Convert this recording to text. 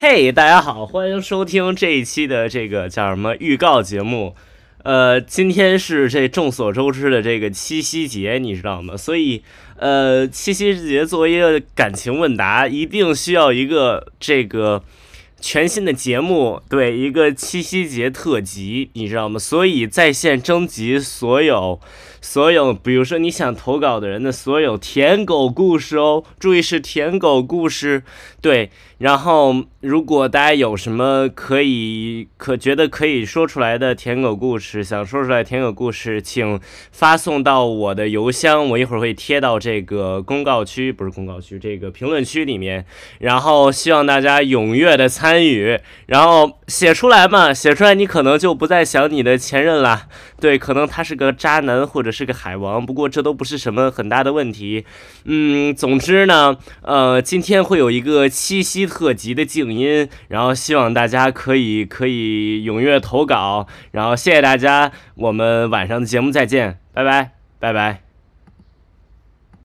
嘿，大家好，欢迎收听这一期的这个叫什么预告节目。呃，今天是这众所周知的这个七夕节，你知道吗？所以，呃，七夕节作为一个感情问答，一定需要一个这个全新的节目，对，一个七夕节特辑，你知道吗？所以在线征集所有。所有，比如说你想投稿的人的所有舔狗故事哦，注意是舔狗故事，对。然后，如果大家有什么可以可觉得可以说出来的舔狗故事，想说出来舔狗故事，请发送到我的邮箱，我一会儿会贴到这个公告区，不是公告区，这个评论区里面。然后希望大家踊跃的参参与，然后写出来嘛，写出来你可能就不再想你的前任了，对，可能他是个渣男或者。是个海王，不过这都不是什么很大的问题。嗯，总之呢，呃，今天会有一个七夕特辑的静音，然后希望大家可以可以踊跃投稿，然后谢谢大家，我们晚上的节目再见，拜拜，拜拜。